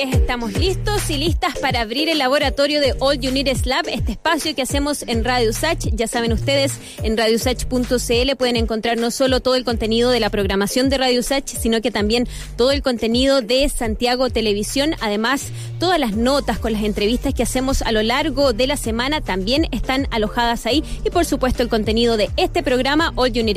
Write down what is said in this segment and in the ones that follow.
Estamos listos y listas para abrir el laboratorio de All You Need este espacio que hacemos en Radio Sach. Ya saben ustedes, en radiosach.cl pueden encontrar no solo todo el contenido de la programación de Radio Sach, sino que también todo el contenido de Santiago Televisión. Además, todas las notas con las entrevistas que hacemos a lo largo de la semana también están alojadas ahí. Y por supuesto, el contenido de este programa, All You Need.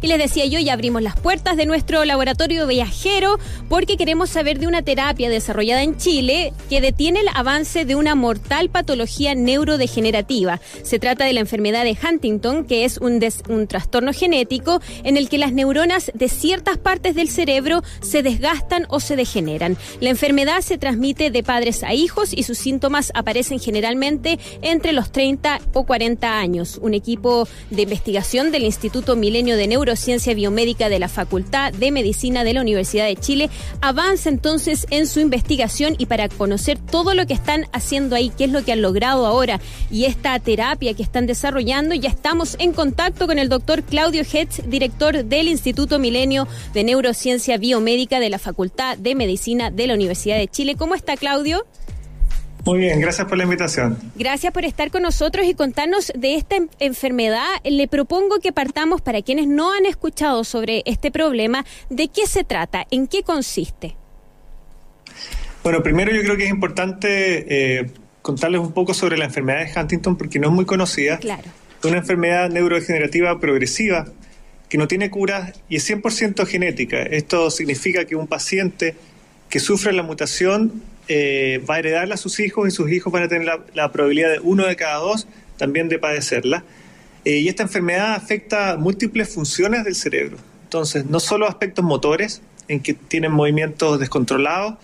Y les decía yo, ya abrimos las puertas de nuestro laboratorio viajero porque queremos saber de una terapia desarrollada en Chile que detiene el avance de una mortal patología neurodegenerativa. Se trata de la enfermedad de Huntington, que es un, un trastorno genético en el que las neuronas de ciertas partes del cerebro se desgastan o se degeneran. La enfermedad se transmite de padres a hijos y sus síntomas aparecen generalmente entre los 30 o 40 años. Un equipo de investigación del Instituto Milenio de Neurociencia Biomédica de la Facultad de Medicina de la Universidad de Chile avanza entonces en su investigación y para conocer todo lo que están haciendo ahí, qué es lo que han logrado ahora y esta terapia que están desarrollando, ya estamos en contacto con el doctor Claudio Hetz, director del Instituto Milenio de Neurociencia Biomédica de la Facultad de Medicina de la Universidad de Chile. ¿Cómo está Claudio? Muy bien, gracias por la invitación. Gracias por estar con nosotros y contarnos de esta enfermedad. Le propongo que partamos para quienes no han escuchado sobre este problema, ¿de qué se trata? ¿En qué consiste? Bueno, primero yo creo que es importante eh, contarles un poco sobre la enfermedad de Huntington porque no es muy conocida. Claro. Es una enfermedad neurodegenerativa progresiva que no tiene cura y es 100% genética. Esto significa que un paciente que sufre la mutación eh, va a heredarla a sus hijos y sus hijos van a tener la, probabilidad de uno de cada dos también de padecerla. Eh, y esta enfermedad afecta múltiples funciones del cerebro. Entonces, no solo aspectos motores, en que tienen movimientos descontrolados,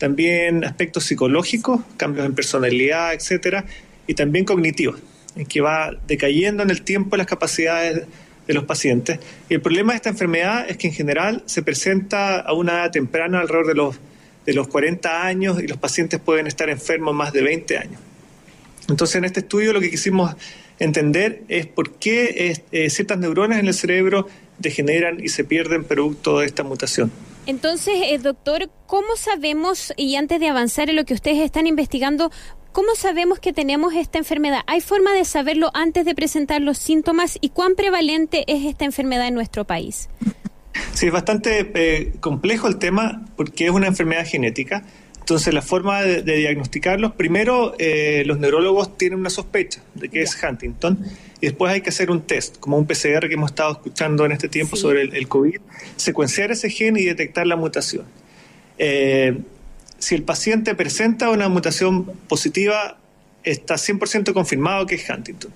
también aspectos psicológicos, cambios en personalidad, etcétera, y también cognitivos, en que va decayendo en el tiempo las capacidades de los pacientes. Y el problema de esta enfermedad es que en general se presenta a una edad temprana, alrededor de los, de los 40 años, y los pacientes pueden estar enfermos más de 20 años. Entonces, en este estudio lo que quisimos entender es por qué eh, ciertas neuronas en el cerebro degeneran y se pierden producto de esta mutación. Entonces, eh, doctor, ¿cómo sabemos, y antes de avanzar en lo que ustedes están investigando, ¿Cómo sabemos que tenemos esta enfermedad? ¿Hay forma de saberlo antes de presentar los síntomas y cuán prevalente es esta enfermedad en nuestro país? Sí, es bastante eh, complejo el tema porque es una enfermedad genética. Entonces, la forma de, diagnosticarlos, primero eh, los neurólogos tienen una sospecha de que es Huntington y después hay que hacer un test, como un PCR que hemos estado escuchando en este tiempo sobre el, COVID, secuenciar ese gen y detectar la mutación. Eh, si el paciente presenta una mutación positiva, está 100% confirmado que es Huntington.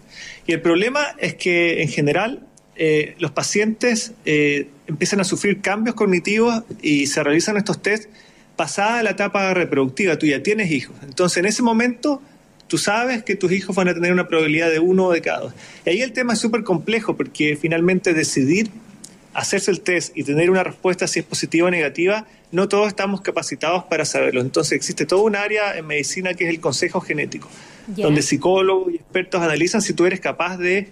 Y el problema es que en general eh, los pacientes eh, empiezan a sufrir cambios cognitivos y se realizan estos tests pasada la etapa reproductiva, tú ya tienes hijos. Entonces en ese momento tú sabes que tus hijos van a tener una probabilidad de uno de cada dos. Y ahí el tema es súper complejo porque finalmente decidir hacerse el test y tener una respuesta si es positiva o negativa, no todos estamos capacitados para saberlo. Entonces existe todo un área en medicina que es el consejo genético, donde psicólogos y expertos analizan si tú eres capaz de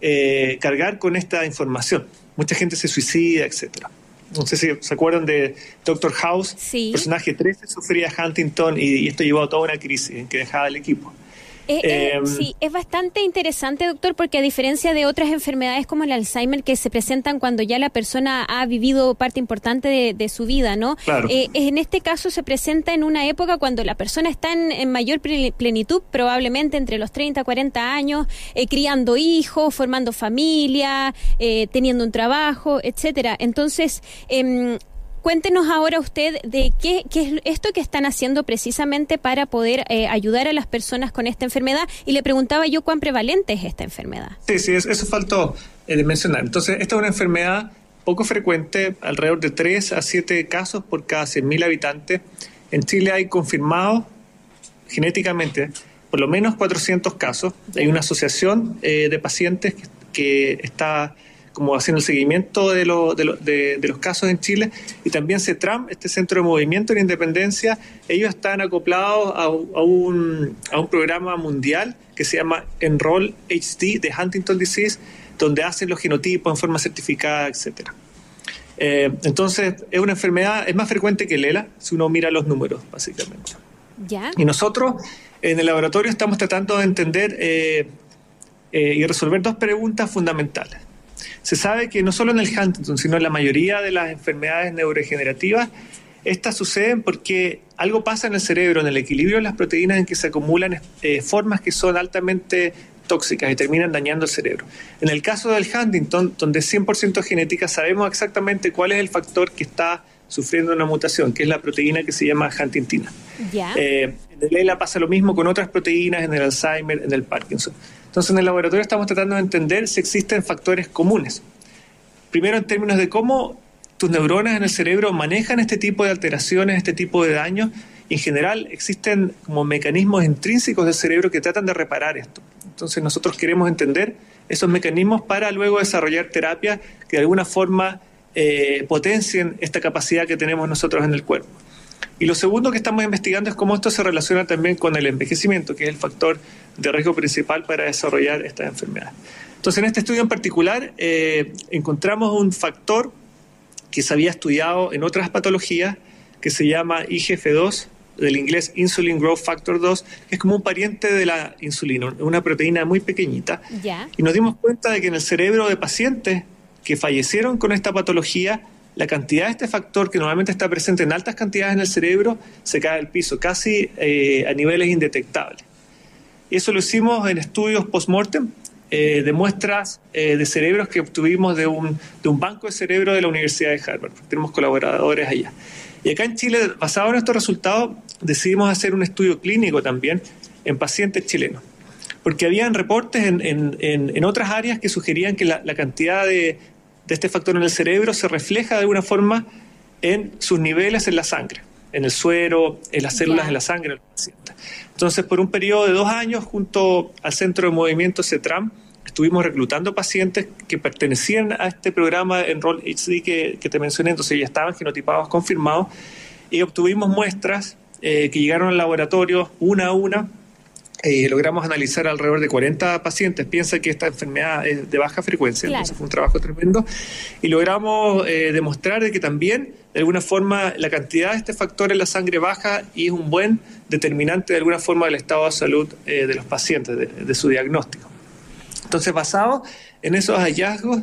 eh, cargar con esta información. Mucha gente se suicida, etcétera. No sé si se acuerdan de Doctor House, personaje 13 sufría Huntington y, esto llevó a toda una crisis que dejaba el equipo. Eh, eh, em, sí, es bastante interesante, doctor, porque a diferencia de otras enfermedades como el Alzheimer que se presentan cuando ya la persona ha vivido parte importante de, su vida, ¿no? Eh, en este caso se presenta en una época cuando la persona está en, mayor plenitud, probablemente entre los 30 40 años, criando hijos, formando familia, teniendo un trabajo, etcétera. Entonces, em, Cuéntenos ahora usted de qué, es esto que están haciendo precisamente para poder eh, ayudar a las personas con esta enfermedad. Y le preguntaba yo cuán prevalente es esta enfermedad. Sí, sí, eso faltó eh, mencionar. Entonces, esta es una enfermedad poco frecuente, alrededor de 3 a 7 casos por cada 100.000 habitantes. En Chile hay confirmados genéticamente por lo menos 400 casos. Hay una asociación eh, de pacientes que está como haciendo el seguimiento de, de, los casos en Chile, y también CETRAM, este Centro de Movimiento de Independencia, ellos están acoplados a, un, a un programa mundial que se llama Enroll HD de Huntington Disease, donde hacen los genotipos en forma certificada, etcétera. Eh, entonces, es una enfermedad, es más frecuente que el ELA, si uno mira los números, básicamente. ¿Ya? Y nosotros en el laboratorio estamos tratando de entender eh, eh, y resolver dos preguntas fundamentales. Se sabe que no solo en el Huntington, sino en la mayoría de las enfermedades neurodegenerativas, estas suceden porque algo pasa en el cerebro, en el equilibrio de las proteínas en que se acumulan formas que son altamente tóxicas y terminan dañando el cerebro. En el caso del Huntington, donde es 100% genética, sabemos exactamente cuál es el factor que está sufriendo una mutación, que es la proteína que se llama huntingtina. Eh, en el pasa lo mismo con otras proteínas, en el Alzheimer, en el Parkinson. Entonces, en el laboratorio estamos tratando de entender si existen factores comunes. Primero, en términos de cómo tus neuronas en el cerebro manejan este tipo de alteraciones, este tipo de daños. en general, existen como mecanismos intrínsecos del cerebro que tratan de reparar esto. Entonces nosotros queremos entender esos mecanismos para luego desarrollar terapias que de alguna forma eh, potencien esta capacidad que tenemos nosotros en el cuerpo. Y lo segundo que estamos investigando es cómo esto se relaciona también con el envejecimiento, que es el factor de riesgo principal para desarrollar estas enfermedades. Entonces, en este estudio en particular, eh, encontramos un factor que se había estudiado en otras patologías, que se llama IGF-2, del inglés Insulin Growth Factor 2, que es como un pariente de la insulina, una proteína muy pequeñita. Y nos dimos cuenta de que en el cerebro de pacientes que fallecieron con esta patología, la cantidad de este factor, que normalmente está presente en altas cantidades en el cerebro, se cae al piso, casi eh, a niveles indetectables. Eso lo hicimos en estudios post-mortem, eh, de muestras eh, de cerebros que obtuvimos de un, de un banco de cerebro de la Universidad de Harvard. Tenemos colaboradores allá. Y acá en Chile, basado en estos resultados, decidimos hacer un estudio clínico también en pacientes chilenos. Porque habían reportes en, en, en, otras áreas que sugerían que la, cantidad de, de, este factor en el cerebro se refleja de alguna forma en sus niveles en la sangre, en el suero, en las células de la sangre del paciente. Entonces, por un periodo de dos años, junto al Centro de Movimiento CETRAM, estuvimos reclutando pacientes que pertenecían a este programa Enroll HD que, que te mencioné, entonces ya estaban genotipados confirmados, y obtuvimos muestras eh, que llegaron al laboratorio una a una. Eh, logramos analizar alrededor de 40 pacientes. Piensa que esta enfermedad es de baja frecuencia, entonces fue un trabajo tremendo. Y logramos eh, demostrar de que también, de alguna forma, la cantidad de este factor en la sangre baja y es un buen determinante, de alguna forma, del estado de salud de los pacientes, de su diagnóstico. Entonces, basado en esos hallazgos,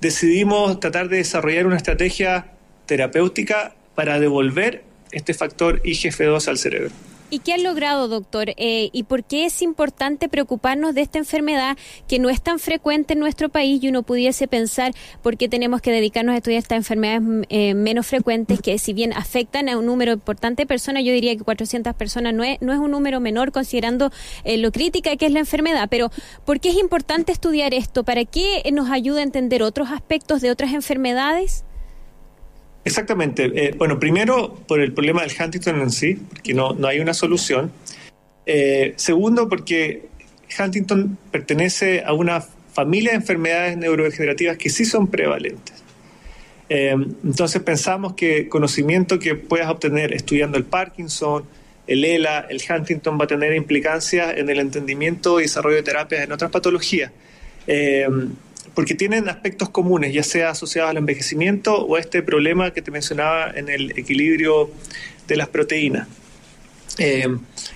decidimos tratar de desarrollar una estrategia terapéutica para devolver este factor IGF-2 al cerebro. ¿Y qué han logrado, doctor? Eh, ¿Y por qué es importante preocuparnos de esta enfermedad que no es tan frecuente en nuestro país y uno pudiese pensar por qué tenemos que dedicarnos a estudiar estas enfermedades eh, menos frecuentes que si bien afectan a un número importante de personas, yo diría que 400 personas no es, no es un número menor considerando eh, lo crítica que es la enfermedad, pero ¿por qué es importante estudiar esto? ¿Para qué nos ayuda a entender otros aspectos de otras enfermedades? Exactamente. Eh, bueno, primero por el problema del Huntington en sí, porque no, no hay una solución. Eh, segundo, porque Huntington pertenece a una familia de enfermedades neurodegenerativas que sí son prevalentes. Eh, entonces pensamos que conocimiento que puedas obtener estudiando el Parkinson, el ELA, el Huntington va a tener implicancias en el entendimiento y desarrollo de terapias en otras patologías porque tienen aspectos comunes, ya sea asociados al envejecimiento o a este problema que te mencionaba en el equilibrio de las proteínas. Eh,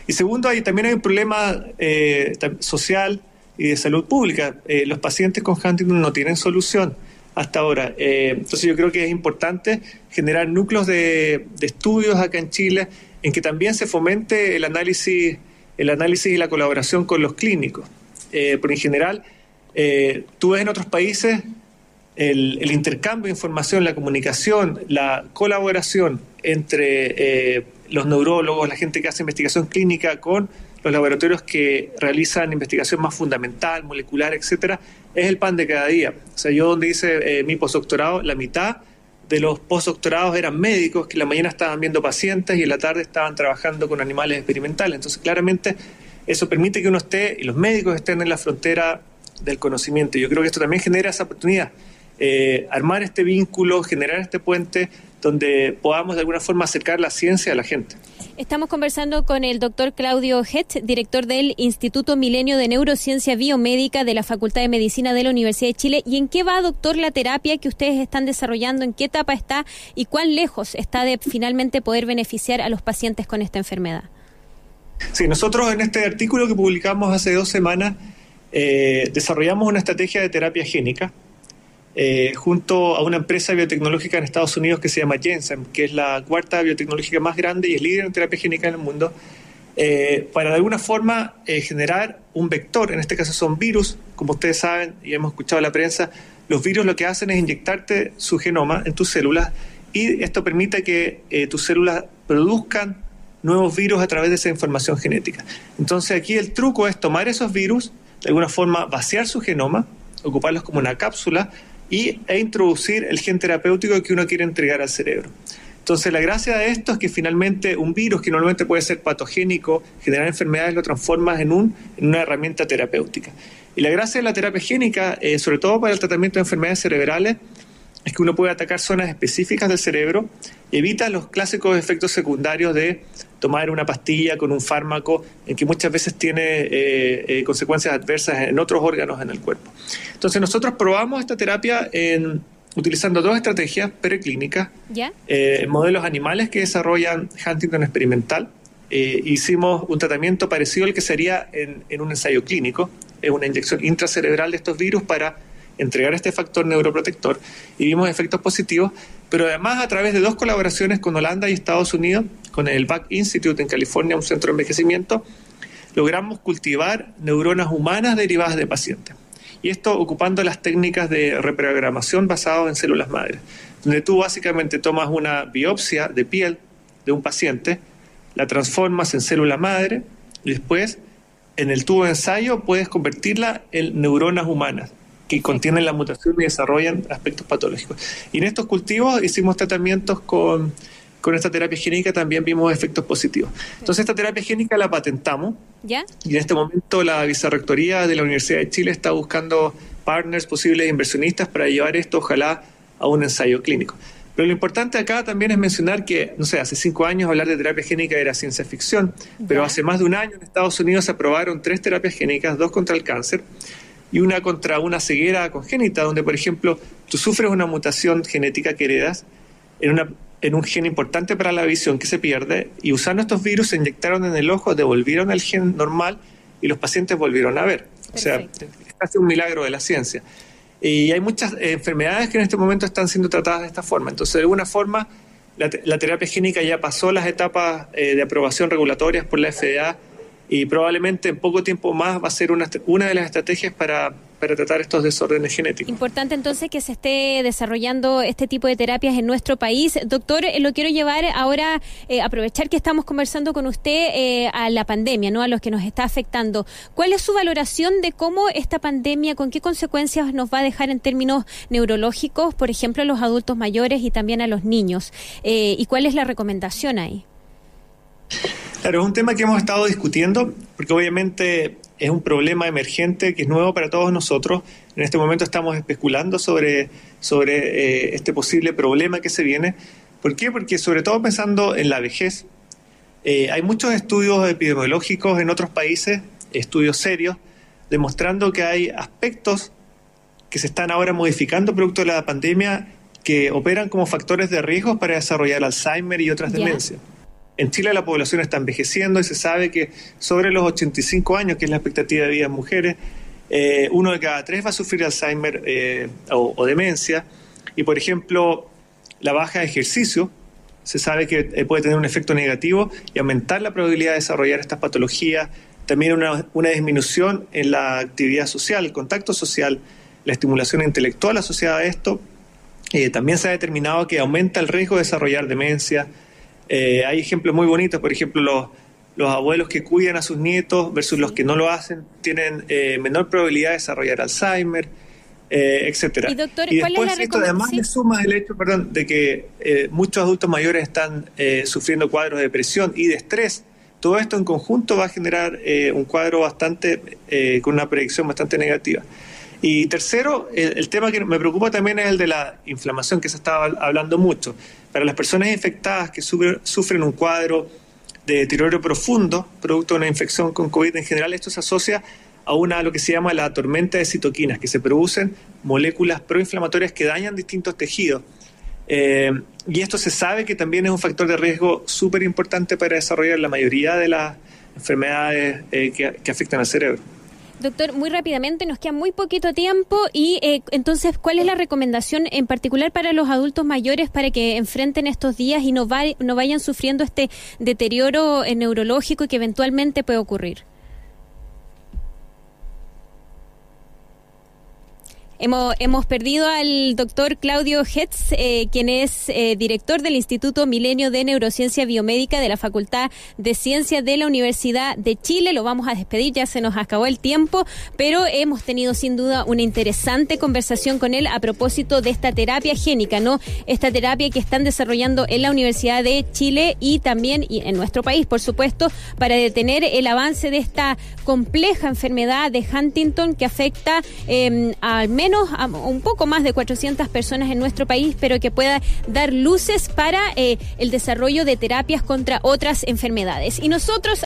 y segundo, hay, también hay un problema eh, social y de salud pública. Eh, los pacientes con Huntington no tienen solución hasta ahora. entonces yo creo que es importante generar núcleos de, de, estudios acá en Chile en que también se fomente el análisis, el análisis y la colaboración con los clínicos. porque en general eh, tú ves en otros países el, intercambio de información, la comunicación, la colaboración entre eh, los neurólogos, la gente que hace investigación clínica con los laboratorios que realizan investigación más fundamental, molecular, etcétera, es el pan de cada día. O sea, yo donde hice eh, mi postdoctorado, la mitad de los postdoctorados eran médicos que en la mañana estaban viendo pacientes y en la tarde estaban trabajando con animales experimentales. Entonces, claramente, eso permite que uno esté y los médicos estén en la frontera del conocimiento. Yo creo que esto también genera esa oportunidad. Eh, armar este vínculo, generar este puente, donde podamos de alguna forma acercar la ciencia a la gente. Estamos conversando con el doctor Claudio Het, director del Instituto Milenio de Neurociencia Biomédica de la Facultad de Medicina de la Universidad de Chile. ¿Y en qué va, doctor, la terapia que ustedes están desarrollando? ¿En qué etapa está y cuán lejos está de finalmente poder beneficiar a los pacientes con esta enfermedad? Sí, nosotros en este artículo que publicamos hace dos semanas eh, desarrollamos una estrategia de terapia génica eh, junto a una empresa biotecnológica en Estados Unidos que se llama Jensen, que es la cuarta biotecnológica más grande y es líder en terapia génica en el mundo, eh, para de alguna forma generar un vector, en este caso son virus, como ustedes saben y hemos escuchado en la prensa, los virus lo que hacen es inyectarte su genoma en tus células y esto permite que tus células produzcan nuevos virus a través de esa información genética. Entonces aquí el truco es tomar esos virus, de alguna forma vaciar su genoma, ocuparlos como una cápsula, y, e introducir el gen terapéutico que uno quiere entregar al cerebro. Entonces, la gracia de esto es que finalmente un virus que normalmente puede ser patogénico, generar enfermedades, lo transformas en, un, en una herramienta terapéutica. Y la gracia de la terapia génica, eh, sobre todo para el tratamiento de enfermedades cerebrales, es que uno puede atacar zonas específicas del cerebro evita los clásicos efectos secundarios de tomar una pastilla con un fármaco en que muchas veces tiene eh, eh, consecuencias adversas en otros órganos en el cuerpo. Entonces nosotros probamos esta terapia en, utilizando dos estrategias preclínicas, eh, modelos animales que desarrollan Huntington experimental. hicimos un tratamiento parecido al que sería en, en un ensayo clínico, es una inyección intracerebral de estos virus para entregar este factor neuroprotector y vimos efectos positivos, pero además a través de dos colaboraciones con Holanda y Estados Unidos, con el Back Institute en California, un centro de envejecimiento, logramos cultivar neuronas humanas derivadas de pacientes. Y esto ocupando las técnicas de reprogramación basadas en células madres, donde tú básicamente tomas una biopsia de piel de un paciente, la transformas en célula madre y después en el tubo de ensayo puedes convertirla en neuronas humanas que contienen la mutación y desarrollan aspectos patológicos. Y en estos cultivos hicimos tratamientos con, con esta terapia génica, también vimos efectos positivos. Entonces esta terapia génica la patentamos ¿Ya? y en este momento la vicerrectoría de la Universidad de Chile está buscando partners, posibles inversionistas para llevar esto ojalá a un ensayo clínico. Pero lo importante acá también es mencionar que, no sé, hace cinco años hablar de terapia génica era ciencia ficción, pero hace más de un año en Estados Unidos se aprobaron tres terapias génicas, dos contra el cáncer, y una contra una ceguera congénita, donde, por ejemplo, tú sufres una mutación genética que heredas en, una, en un gen importante para la visión que se pierde, y usando estos virus se inyectaron en el ojo, devolvieron el gen normal y los pacientes volvieron a ver. O sea, es casi un milagro de la ciencia. Y hay muchas enfermedades que en este momento están siendo tratadas de esta forma. Entonces, de alguna forma, la, terapia génica ya pasó las etapas eh, de aprobación regulatorias por la FDA y probablemente en poco tiempo más va a ser una, una de las estrategias para, para tratar estos desórdenes genéticos. Importante entonces que se esté desarrollando este tipo de terapias en nuestro país. Doctor, eh, lo quiero llevar ahora, eh, aprovechar que estamos conversando con usted eh, a la pandemia, ¿no? a los que nos está afectando. ¿Cuál es su valoración de cómo esta pandemia, con qué consecuencias nos va a dejar en términos neurológicos, por ejemplo, a los adultos mayores y también a los niños? ¿Y cuál es la recomendación ahí? Claro, es un tema que hemos estado discutiendo, porque obviamente es un problema emergente que es nuevo para todos nosotros. En este momento estamos especulando sobre, sobre eh, este posible problema que se viene. ¿Por qué? Porque sobre todo pensando en la vejez, eh, hay muchos estudios epidemiológicos en otros países, estudios serios, demostrando que hay aspectos que se están ahora modificando producto de la pandemia que operan como factores de riesgo para desarrollar Alzheimer y otras demencias. En Chile la población está envejeciendo y se sabe que sobre los 85 años, que es la expectativa de vida en mujeres, eh, uno de cada tres va a sufrir Alzheimer eh, o, demencia. Y por ejemplo, la baja de ejercicio se sabe que eh, puede tener un efecto negativo y aumentar la probabilidad de desarrollar estas patologías. También una, una disminución en la actividad social, el contacto social, la estimulación intelectual asociada a esto. también se ha determinado que aumenta el riesgo de desarrollar demencia, eh, hay ejemplos muy bonitos, por ejemplo, los, los abuelos que cuidan a sus nietos versus los que no lo hacen tienen eh, menor probabilidad de desarrollar Alzheimer, eh, etcétera. Y, doctor, y después esto además le suma el hecho, perdón, de que eh, muchos adultos mayores están sufriendo cuadros de depresión y de estrés. Todo esto en conjunto va a generar un cuadro bastante con una predicción bastante negativa. Y tercero, el, tema que me preocupa también es el de la inflamación, que se estaba hablando mucho. para las personas infectadas que sufren un cuadro de deterioro profundo, producto de una infección con COVID en general, esto se asocia a una lo que se llama la tormenta de citoquinas, que se producen moléculas proinflamatorias que dañan distintos tejidos. Eh, y esto se sabe que también es un factor de riesgo súper importante para desarrollar la mayoría de las enfermedades eh, que afectan al cerebro. Doctor, muy rápidamente, nos queda muy poquito tiempo y eh, entonces, ¿cuál es la recomendación en particular para los adultos mayores para que enfrenten estos días y no, no vayan sufriendo este deterioro eh, neurológico que eventualmente puede ocurrir? Hemos, perdido al doctor Claudio Hetz, eh, quien es eh, director del Instituto Milenio de Neurociencia Biomédica de la Facultad de Ciencias de la Universidad de Chile. Lo vamos a despedir, ya se nos acabó el tiempo, pero hemos tenido sin duda una interesante conversación con él a propósito de esta terapia génica, ¿no? Esta terapia que están desarrollando en la Universidad de Chile y también en nuestro país, por supuesto, para detener el avance de esta compleja enfermedad de Huntington que afecta eh, al menos un poco más de 400 personas en nuestro país, pero que pueda dar luces para eh, el desarrollo de terapias contra otras enfermedades. Y nosotros